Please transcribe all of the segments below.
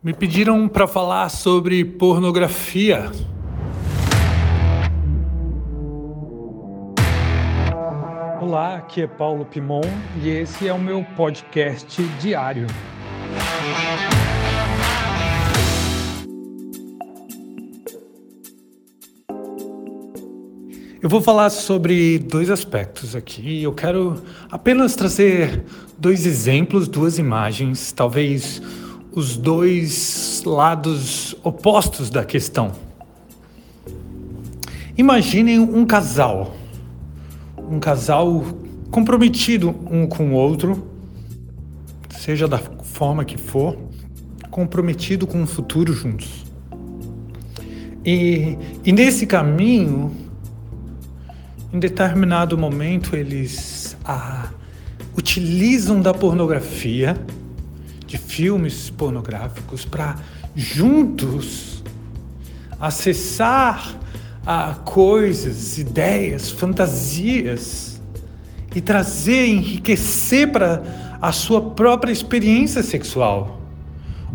Me pediram para falar sobre pornografia. Olá, aqui é Paulo Pimon e esse é o meu podcast diário. Eu vou falar sobre dois aspectos aqui. Eu quero apenas trazer dois exemplos, duas imagens, talvez os dois lados opostos da questão. Imaginem um casal, um casal comprometido um com o outro, seja da forma que for, comprometido com o futuro juntos. E, e nesse caminho, em determinado momento eles ah, utilizam da pornografia, de filmes pornográficos, para juntos acessar a coisas, ideias, fantasias e trazer, enriquecer para a sua própria experiência sexual.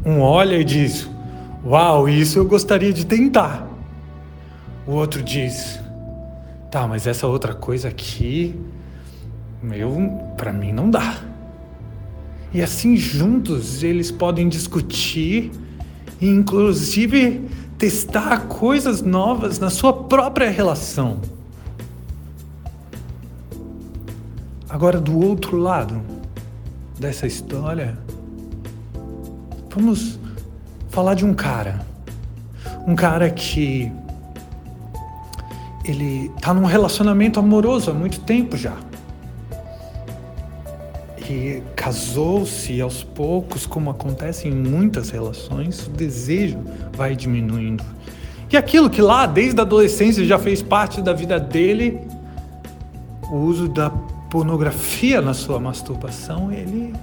Um olha e diz: Uau, isso eu gostaria de tentar. O outro diz: Tá, mas essa outra coisa aqui, meu, para mim não dá. E assim juntos eles podem discutir e inclusive testar coisas novas na sua própria relação. Agora do outro lado dessa história, vamos falar de um cara. Um cara que ele está num relacionamento amoroso há muito tempo já. E casou-se aos poucos, como acontece em muitas relações, o desejo vai diminuindo. E aquilo que lá desde a adolescência já fez parte da vida dele, o uso da pornografia na sua masturbação, ele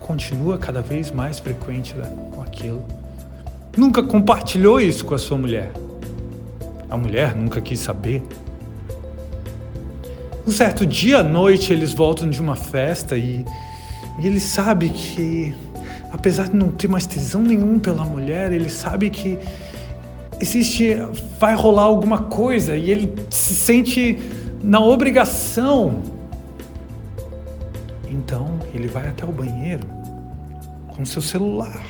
continua cada vez mais frequente né, com aquilo. Nunca compartilhou isso com a sua mulher. A mulher nunca quis saber. Um certo dia à noite eles voltam de uma festa e, e ele sabe que, apesar de não ter mais tesão nenhum pela mulher, ele sabe que existe, vai rolar alguma coisa e ele se sente na obrigação. Então ele vai até o banheiro com seu celular.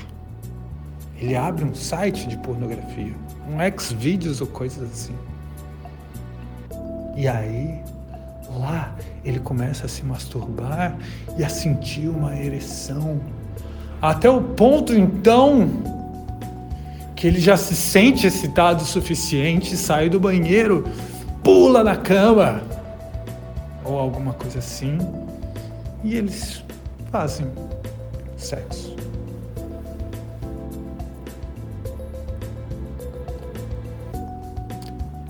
Ele abre um site de pornografia um ex-vídeos ou coisas assim. E aí, lá, ele começa a se masturbar e a sentir uma ereção. Até o ponto, então, que ele já se sente excitado o suficiente, sai do banheiro, pula na cama, ou alguma coisa assim, e eles fazem sexo.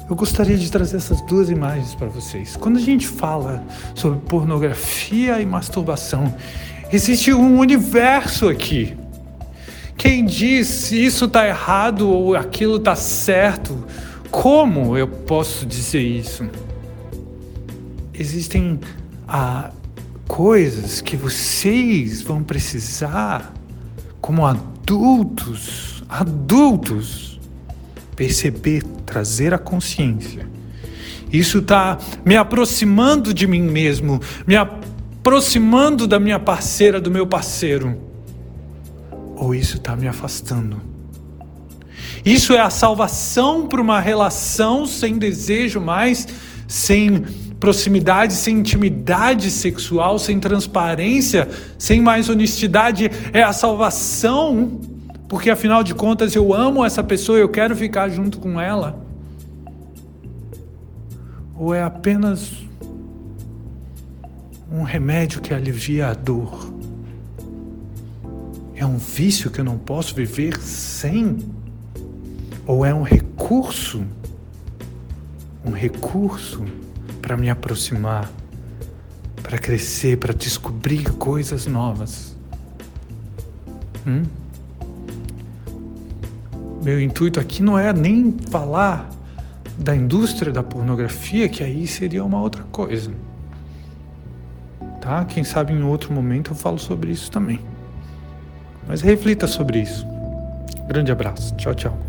Eu gostaria de trazer essas duas imagens para vocês. Quando a gente fala sobre pornografia e masturbação, existe um universo aqui. Quem diz se isso está errado ou aquilo está certo, como eu posso dizer isso? Existem ah, coisas que vocês vão precisar, como adultos, adultos, perceber, trazer a consciência. Isso está me aproximando de mim mesmo, me aproximando da minha parceira, do meu parceiro. Ou isso está me afastando. Isso é a salvação para uma relação sem desejo mais, sem proximidade, sem intimidade sexual, sem transparência, sem mais honestidade. É a salvação porque afinal de contas eu amo essa pessoa, eu quero ficar junto com ela? Ou é apenas um remédio que alivia a dor? É um vício que eu não posso viver sem? Ou é um recurso? Um recurso para me aproximar, para crescer, para descobrir coisas novas? Hum? Meu intuito aqui não é nem falar da indústria da pornografia, que aí seria uma outra coisa. Tá? Quem sabe em outro momento eu falo sobre isso também. Mas reflita sobre isso. Grande abraço. Tchau, tchau.